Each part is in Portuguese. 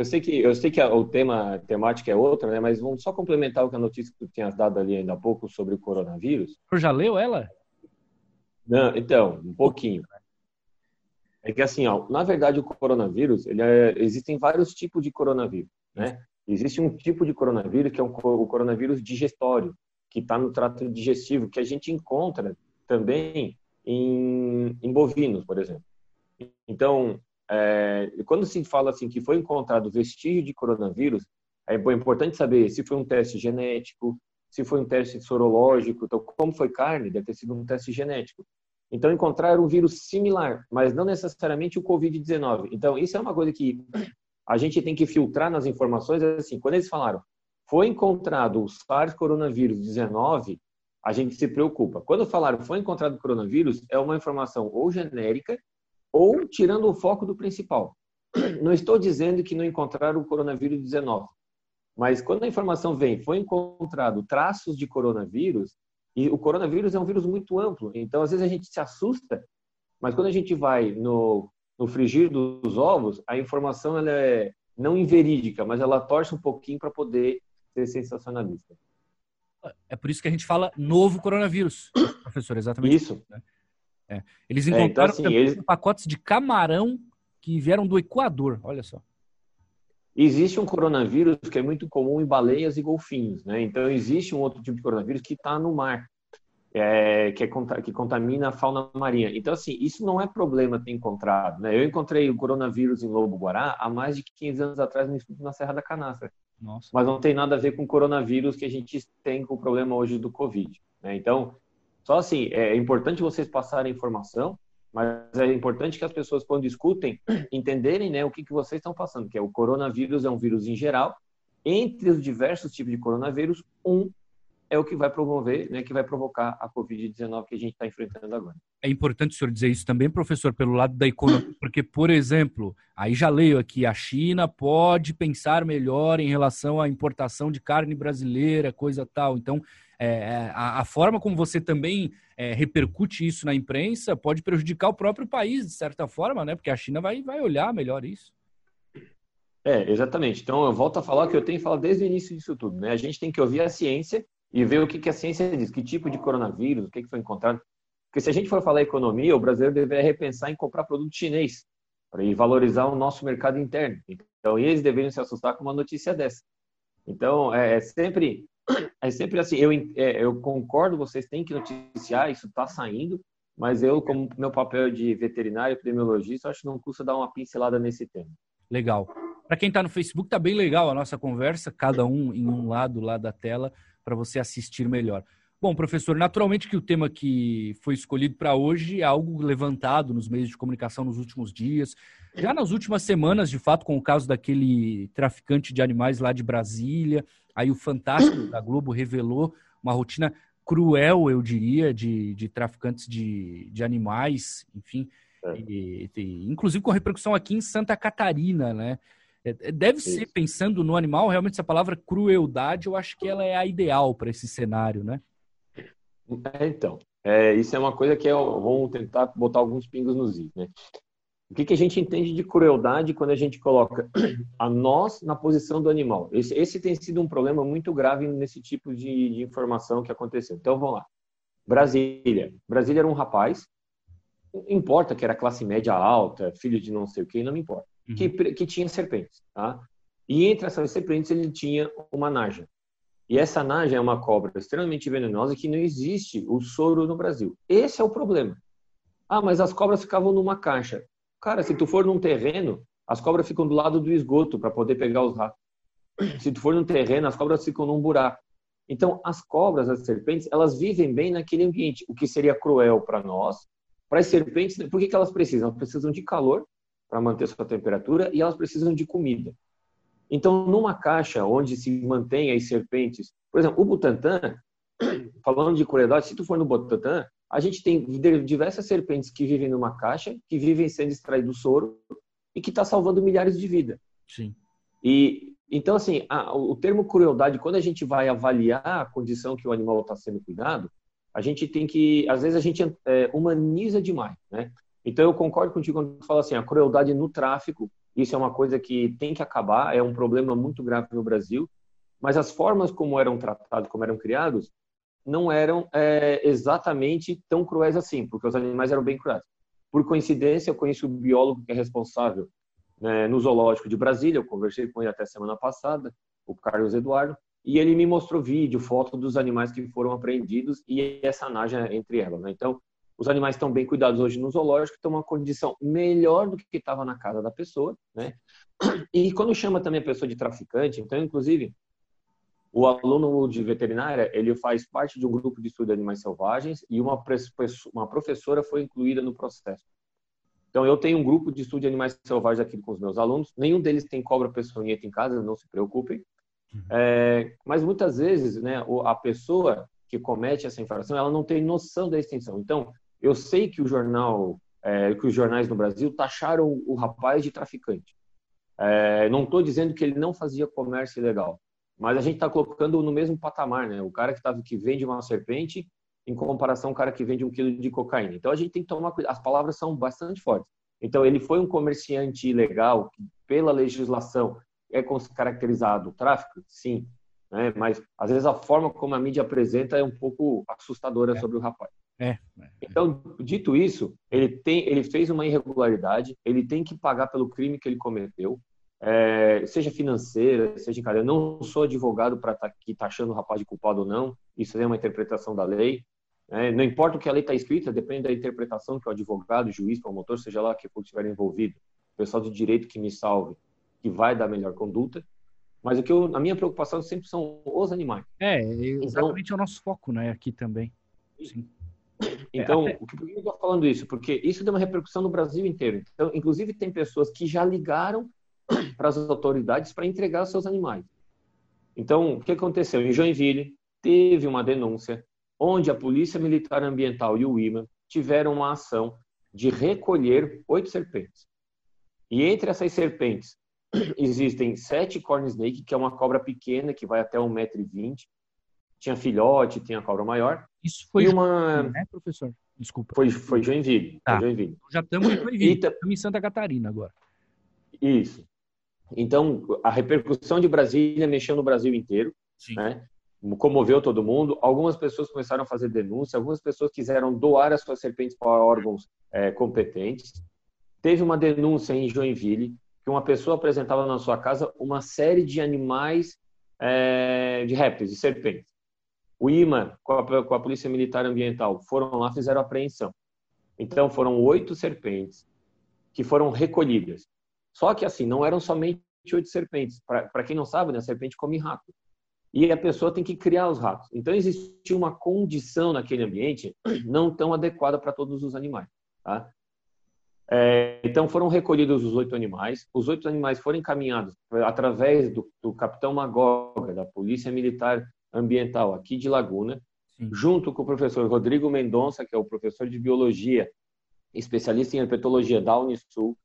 eu sei que eu sei que o tema a temática é outra, né? Mas vamos só complementar o que a notícia que tu tinhas dado ali ainda há pouco sobre o coronavírus. Tu já leu ela? Não, então, um pouquinho. É que assim, ó, na verdade o coronavírus, ele é, existem vários tipos de coronavírus, né? Existe um tipo de coronavírus que é um, o coronavírus digestório, que está no trato digestivo, que a gente encontra também em, em bovinos, por exemplo. Então, é, quando se fala assim que foi encontrado vestígio de coronavírus, é importante saber se foi um teste genético, se foi um teste sorológico. Então, como foi carne, deve ter sido um teste genético. Então, encontraram um vírus similar, mas não necessariamente o Covid-19. Então, isso é uma coisa que a gente tem que filtrar nas informações. Assim, quando eles falaram, foi encontrado o SARS coronavírus 19, a gente se preocupa. Quando falaram foi encontrado coronavírus, é uma informação ou genérica ou tirando o foco do principal. Não estou dizendo que não encontraram o coronavírus 19, mas quando a informação vem, foi encontrado traços de coronavírus, e o coronavírus é um vírus muito amplo, então às vezes a gente se assusta, mas quando a gente vai no, no frigir dos ovos, a informação ela é não inverídica, mas ela torce um pouquinho para poder ser sensacionalista. É por isso que a gente fala novo coronavírus, professor, exatamente. Isso. Né? É. Eles encontraram é, então, assim, eles... pacotes de camarão que vieram do Equador, olha só. Existe um coronavírus que é muito comum em baleias e golfinhos, né? Então existe um outro tipo de coronavírus que está no mar, é, que, é, que contamina a fauna marinha. Então assim, isso não é problema ter encontrado, né? Eu encontrei o coronavírus em Lobo Guará há mais de 15 anos atrás no estudo na Serra da Canastra. Nossa. Mas não tem nada a ver com o coronavírus que a gente tem com o problema hoje do Covid. Né? Então, só assim, é importante vocês passarem informação, mas é importante que as pessoas, quando escutem, entenderem né, o que, que vocês estão passando, que é o coronavírus é um vírus em geral. Entre os diversos tipos de coronavírus, um é o que vai promover, né, que vai provocar a Covid-19 que a gente está enfrentando agora. É importante o senhor dizer isso também, professor, pelo lado da economia, porque, por exemplo, aí já leio aqui, a China pode pensar melhor em relação à importação de carne brasileira, coisa tal. Então, é, a, a, forma como você também é, repercute isso na imprensa pode prejudicar o próprio país, de certa forma, né? Porque a China vai, vai olhar melhor isso. É, exatamente. Então, eu volto a falar o que eu tenho falado desde o início disso tudo, né? A gente tem que ouvir a ciência e ver o que, que a ciência diz, que tipo de coronavírus, o que, que foi encontrado. Porque se a gente for falar economia, o brasileiro deveria repensar em comprar produto chinês para valorizar o nosso mercado interno. Então, eles deveriam se assustar com uma notícia dessa. Então, é, é sempre é sempre assim, eu, é, eu concordo, vocês têm que noticiar, isso está saindo, mas eu, como meu papel de veterinário, epidemiologista, acho que não custa dar uma pincelada nesse tema. Legal. Para quem está no Facebook, tá bem legal a nossa conversa, cada um em um lado lá da tela, para você assistir melhor. Bom, professor, naturalmente que o tema que foi escolhido para hoje é algo levantado nos meios de comunicação nos últimos dias. Já nas últimas semanas, de fato, com o caso daquele traficante de animais lá de Brasília, aí o Fantástico da Globo revelou uma rotina cruel, eu diria, de, de traficantes de, de animais, enfim, é. e, e, inclusive com repercussão aqui em Santa Catarina, né? É, é, deve ser, pensando no animal, realmente essa palavra crueldade, eu acho que ela é a ideal para esse cenário, né? É, então, é, isso é uma coisa que é, vamos tentar botar alguns pingos nos is, né? O que, que a gente entende de crueldade quando a gente coloca a nós na posição do animal? Esse, esse tem sido um problema muito grave nesse tipo de, de informação que aconteceu. Então, vamos lá. Brasília. Brasília era um rapaz, não importa que era classe média alta, filho de não sei o que, não me importa, uhum. que, que tinha serpentes, tá? E entre essas serpentes ele tinha uma naja. E essa naja é uma cobra extremamente venenosa que não existe o soro no Brasil. Esse é o problema. Ah, mas as cobras ficavam numa caixa. Cara, se tu for num terreno, as cobras ficam do lado do esgoto para poder pegar os ratos. Se tu for num terreno, as cobras ficam num buraco. Então, as cobras, as serpentes, elas vivem bem naquele ambiente, o que seria cruel para nós. Para as serpentes, por que, que elas precisam? Elas precisam de calor para manter sua temperatura e elas precisam de comida. Então, numa caixa onde se mantém as serpentes, por exemplo, o Butantan, falando de crueldade, se tu for no Butantan, a gente tem diversas serpentes que vivem numa caixa, que vivem sendo extraído soro e que está salvando milhares de vidas. Sim. E então assim, a, o termo crueldade, quando a gente vai avaliar a condição que o animal está sendo cuidado, a gente tem que, às vezes a gente é, humaniza demais, né? Então eu concordo contigo quando tu fala assim, a crueldade no tráfico Isso é uma coisa que tem que acabar, é um problema muito grave no Brasil. Mas as formas como eram tratados, como eram criados, não eram é, exatamente tão cruéis assim, porque os animais eram bem cruéis. Por coincidência, eu conheço o biólogo que é responsável né, no zoológico de Brasília, eu conversei com ele até semana passada, o Carlos Eduardo, e ele me mostrou vídeo, foto dos animais que foram apreendidos e essa naja entre elas. Né? Então, os animais estão bem cuidados hoje no zoológico, estão uma condição melhor do que estava na casa da pessoa, né? E quando chama também a pessoa de traficante, então, inclusive, o aluno de veterinária, ele faz parte de um grupo de estudo de animais selvagens e uma, uma professora foi incluída no processo. Então, eu tenho um grupo de estudo de animais selvagens aqui com os meus alunos. Nenhum deles tem cobra peçonhenta em casa, não se preocupem. Uhum. É, mas muitas vezes, né, a pessoa que comete essa infração, ela não tem noção da extensão. Então, eu sei que o jornal, é, que os jornais no Brasil taxaram o rapaz de traficante. É, não estou dizendo que ele não fazia comércio ilegal, mas a gente está colocando no mesmo patamar, né? O cara que, tá, que vende uma serpente em comparação ao cara que vende um quilo de cocaína. Então a gente tem que tomar cuidado. As palavras são bastante fortes. Então ele foi um comerciante ilegal que, pela legislação, é caracterizado tráfico? Sim. Né? Mas às vezes a forma como a mídia apresenta é um pouco assustadora é. sobre o rapaz. É, é. Então, dito isso, ele tem, ele fez uma irregularidade, ele tem que pagar pelo crime que ele cometeu é, seja financeira, seja em cadeia. Eu não sou advogado para estar tá aqui taxando o rapaz de culpado ou não, isso é uma interpretação da lei. É, não importa o que a lei está escrita, depende da interpretação que o advogado, o juiz, promotor, seja lá que for estiver envolvido, o pessoal do direito que me salve, que vai dar melhor conduta. Mas o que eu, a minha preocupação sempre são os animais. É, exatamente então, é o nosso foco, né, aqui também. Sim. Então, é, até... por que eu estou falando isso? Porque isso deu uma repercussão no Brasil inteiro. Então, inclusive, tem pessoas que já ligaram para as autoridades para entregar os seus animais. Então, o que aconteceu? Em Joinville, teve uma denúncia onde a Polícia Militar Ambiental e o IMA tiveram uma ação de recolher oito serpentes. E entre essas serpentes existem sete corn snake, que é uma cobra pequena que vai até 1,20m. Tinha filhote, tinha cobra maior. Isso foi uma... né, professor? Desculpa. Foi, foi Joinville. Tá. Foi Joinville. Já estamos em Joinville. Estamos em Santa Catarina agora. Isso. Então, a repercussão de Brasília mexeu no Brasil inteiro, Sim. né? comoveu todo mundo. Algumas pessoas começaram a fazer denúncia, algumas pessoas quiseram doar as suas serpentes para órgãos é, competentes. Teve uma denúncia em Joinville que uma pessoa apresentava na sua casa uma série de animais é, de répteis, de serpentes. O IMA, com a, com a Polícia Militar Ambiental, foram lá fizeram apreensão. Então, foram oito serpentes que foram recolhidas. Só que, assim, não eram somente oito serpentes. Para quem não sabe, né, a serpente come rato. E a pessoa tem que criar os ratos. Então, existia uma condição naquele ambiente não tão adequada para todos os animais. Tá? É, então, foram recolhidos os oito animais. Os oito animais foram encaminhados através do, do capitão Magoga, da Polícia Militar Ambiental aqui de Laguna, Sim. junto com o professor Rodrigo Mendonça, que é o professor de Biologia, especialista em herpetologia da Unisul,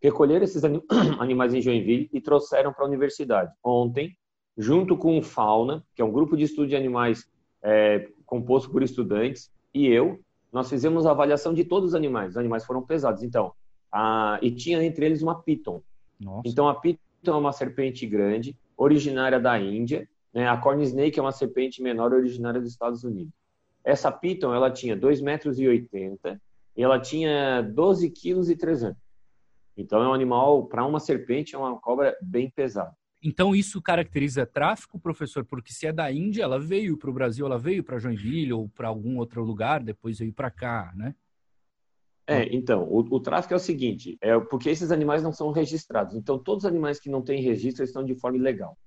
recolheram esses animais em Joinville e trouxeram para a universidade. Ontem, junto com o Fauna, que é um grupo de estudo de animais é, composto por estudantes, e eu, nós fizemos a avaliação de todos os animais. Os animais foram pesados. Então, a, e tinha entre eles uma piton. Nossa. Então, a piton é uma serpente grande, originária da Índia. Né? A corn snake é uma serpente menor, originária dos Estados Unidos. Essa piton, ela tinha 2,80 metros e ela tinha 12 quilos e 300. Então é um animal, para uma serpente, é uma cobra bem pesada. Então isso caracteriza tráfico, professor? Porque se é da Índia, ela veio para o Brasil, ela veio para Joinville ou para algum outro lugar, depois veio para cá, né? É, então, o, o, tráfico é o seguinte, é porque esses animais não são registrados. Então, todos os animais que não têm registro estão de forma ilegal.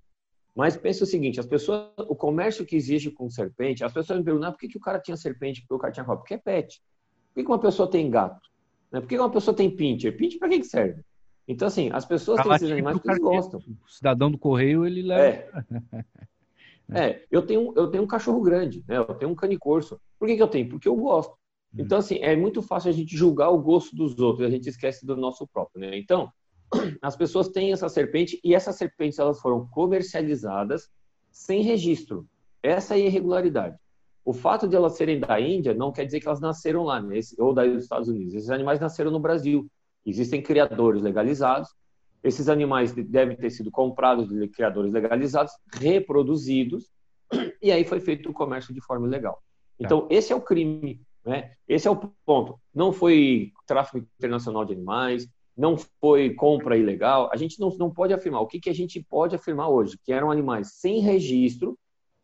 Mas pensa o seguinte, as pessoas, o comércio que existe com serpente, as pessoas me perguntam, ah, por que, que o cara tinha serpente, por que o cara tinha cobra? Porque é pet. Por que, uma pessoa tem gato? Né? Por que uma pessoa tem pincher? Pincher para que, que serve? Então, assim, as pessoas têm esses animais que eles gostam. O cidadão do correio, ele leva. É, é eu, tenho, eu tenho um cachorro grande, né? eu tenho um canicorso. Por que, que eu tenho? Porque eu gosto. Hum. Então, assim, é muito fácil a gente julgar o gosto dos outros, a gente esquece do nosso próprio, né? Então, as pessoas têm essa serpente e essas serpentes elas foram comercializadas sem registro. Essa é a irregularidade. O fato de elas serem da Índia não quer dizer que elas nasceram lá, né? ou dos Estados Unidos. Esses animais nasceram no Brasil. Existem criadores legalizados Esses animais devem ter sido comprados de criadores legalizados, reproduzidos, e aí foi feito o comércio de forma ilegal. Então, tá. esse é o crime, né? Esse é o ponto. Não foi tráfico internacional de animais, não foi compra ilegal. A gente não, não pode afirmar. O que, que a gente pode afirmar hoje? Que eram animais sem registro,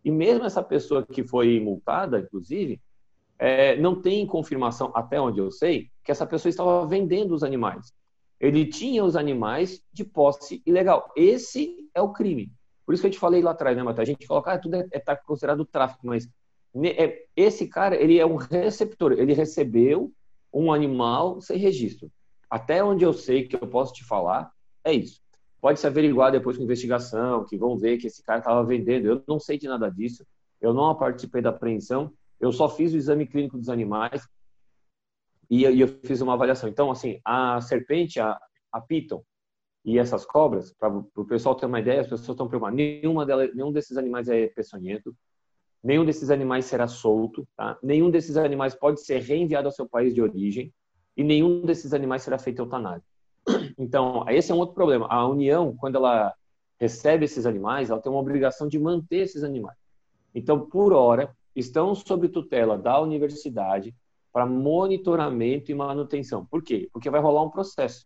e mesmo essa pessoa que foi multada, inclusive, é, não tem confirmação, até onde eu sei, que essa pessoa estava vendendo os animais. Ele tinha os animais de posse ilegal. Esse é o crime. Por isso que eu te falei lá atrás, né, Matheus? A gente coloca, ah, tudo é, é tá considerado tráfico, mas é, esse cara, ele é um receptor. Ele recebeu um animal sem registro. Até onde eu sei que eu posso te falar, é isso. Pode se averiguar depois com investigação, que vão ver que esse cara estava vendendo. Eu não sei de nada disso. Eu não participei da apreensão. Eu só fiz o exame clínico dos animais e, e eu fiz uma avaliação. Então, assim, a serpente, a, a piton e essas cobras, para o pessoal ter uma ideia, as pessoas estão preocupadas. Nenhuma delas, nenhum desses animais é peçonhento, nenhum desses animais será solto, tá? nenhum desses animais pode ser reenviado ao seu país de origem e nenhum desses animais será feito eutanásia. Então, esse é um outro problema. A União, quando ela recebe esses animais, ela tem uma obrigação de manter esses animais. Então, por hora, estão sob tutela da universidade para monitoramento e manutenção. Por quê? Porque vai rolar um processo.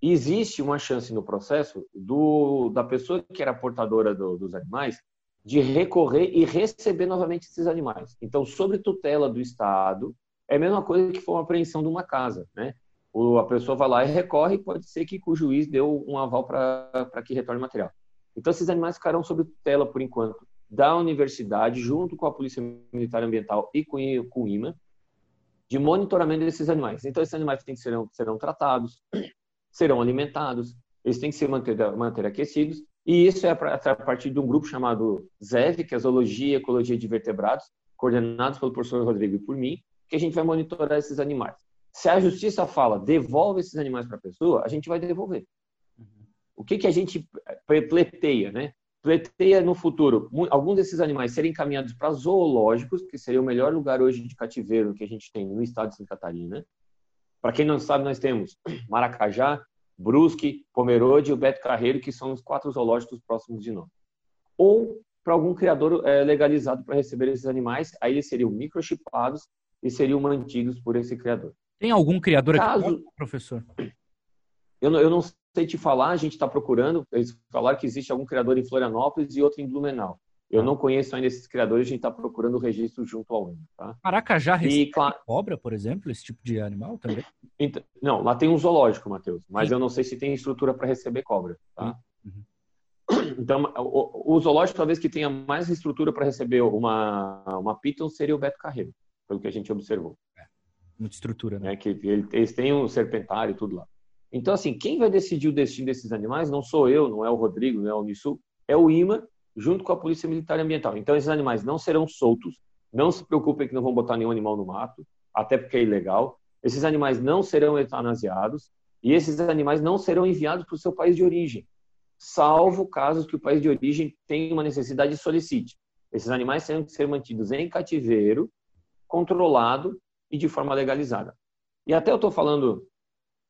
E existe uma chance no processo do, da pessoa que era portadora do, dos animais de recorrer e receber novamente esses animais. Então, sobre tutela do Estado, é a mesma coisa que for uma apreensão de uma casa, né? O, a pessoa vai lá e recorre, pode ser que o juiz deu um aval para que retorne material. Então, esses animais ficarão sob tutela, por enquanto, da universidade, junto com a Polícia Militar Ambiental e com, com o IMA, de monitoramento desses animais. Então, esses animais têm que serão, serão tratados, serão alimentados, eles têm que ser manter, manter aquecidos, e isso é a partir de um grupo chamado ZEV, que é Zoologia e Ecologia de Vertebrados, coordenados pelo professor Rodrigo e por mim, que a gente vai monitorar esses animais. Se a justiça fala, devolve esses animais para a pessoa, a gente vai devolver. O que, que a gente pleiteia, né? Pleiteia no futuro alguns desses animais serem encaminhados para zoológicos, que seria o melhor lugar hoje de cativeiro que a gente tem no estado de Santa Catarina. Para quem não sabe, nós temos Maracajá, Brusque, Pomerode e o Beto Carreiro, que são os quatro zoológicos próximos de nós. Ou para algum criador é, legalizado para receber esses animais, aí eles seriam microchipados e seriam mantidos por esse criador. Tem algum criador Caso... aqui, professor? Eu não, eu não sei te falar, a gente está procurando, eles falaram que existe algum criador em Florianópolis e outro em Blumenau. Eu não conheço ainda esses criadores, a gente está procurando o registro junto ao INPE. Tá? Maracajá recebe claro... cobra, por exemplo, esse tipo de animal também? Então, não, lá tem um zoológico, Matheus, mas Sim. eu não sei se tem estrutura para receber cobra. Tá? Uhum. Então, o, o, zoológico, talvez que tenha mais estrutura para receber uma, uma piton, seria o Beto Carreiro, pelo que a gente observou. É, muita estrutura, né? É, que eles têm um serpentário e tudo lá. Então, assim, quem vai decidir o destino desses animais não sou eu, não é o Rodrigo, não é o Unisul, é o IMA, junto com a Polícia Militar e Ambiental. Então, esses animais não serão soltos, não se preocupem que não vão botar nenhum animal no mato, até porque é ilegal. Esses animais não serão eutanasiados e esses animais não serão enviados para o seu país de origem, salvo casos que o país de origem tenha uma necessidade e solicite. Esses animais terão que ser mantidos em cativeiro, controlado e de forma legalizada. E até eu estou falando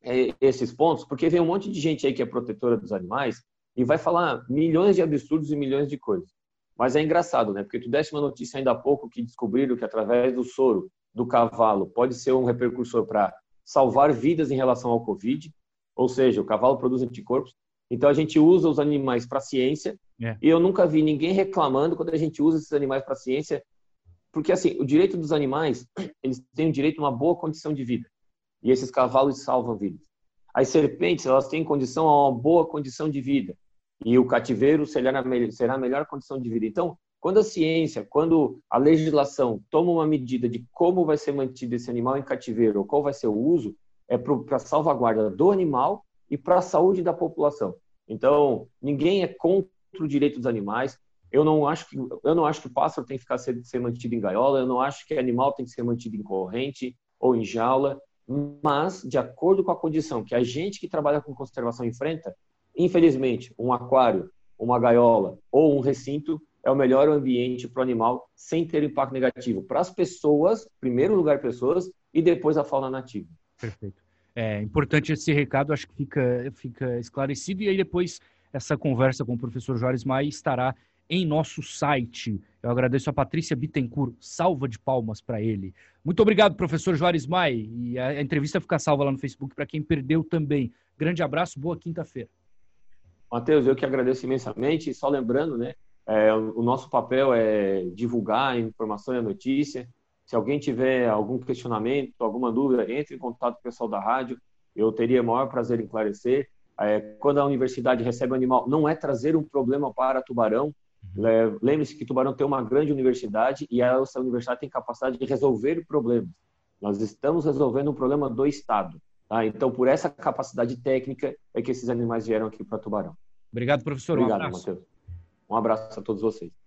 é, esses pontos, porque vem um monte de gente aí que é protetora dos animais e vai falar milhões de absurdos e milhões de coisas. Mas é engraçado, né? Porque tu deste uma notícia ainda há pouco que descobriram que através do soro do cavalo pode ser um repercussor para salvar vidas em relação ao Covid, ou seja, o cavalo produz anticorpos. Então a gente usa os animais para ciência é. e eu nunca vi ninguém reclamando quando a gente usa esses animais para ciência, porque assim o direito dos animais eles têm o direito a uma boa condição de vida. E esses cavalos salvam vidas. As serpentes, elas têm condição a uma boa condição de vida. E o cativeiro será a melhor condição de vida. Então, quando a ciência, quando a legislação toma uma medida de como vai ser mantido esse animal em cativeiro, ou qual vai ser o uso, é para salvaguarda do animal e para a saúde da população. Então, ninguém é contra o direito dos animais. Eu não acho que eu não acho que o pássaro tem que ficar ser, ser mantido em gaiola. Eu não acho que animal tem que ser mantido em corrente ou em jaula mas de acordo com a condição que a gente que trabalha com conservação enfrenta, infelizmente, um aquário, uma gaiola ou um recinto é o melhor ambiente para o animal sem ter impacto negativo para as pessoas, primeiro lugar pessoas e depois a fauna nativa. Perfeito. É importante esse recado, acho que fica, fica esclarecido. E aí depois essa conversa com o professor Juarez Maia estará em nosso site. Eu agradeço a Patrícia Bittencourt. Salva de palmas para ele. Muito obrigado, professor Juarez Maia. E a entrevista fica salva lá no Facebook para quem perdeu também. Grande abraço, boa quinta-feira. Matheus, eu que agradeço imensamente. Só lembrando, né, é, o nosso papel é divulgar a informação e a notícia. Se alguém tiver algum questionamento, alguma dúvida, entre em contato com o pessoal da rádio. Eu teria o maior prazer em esclarecer. É, quando a universidade recebe um animal, não é trazer um problema para Tubarão. Uhum. Lembre-se que Tubarão tem uma grande universidade e essa universidade tem capacidade de resolver problemas. Nós estamos resolvendo um problema do Estado. Tá? Então, por essa capacidade técnica é que esses animais vieram aqui para Tubarão. Obrigado, professor. Obrigado, um. Matheus. Um abraço a todos vocês.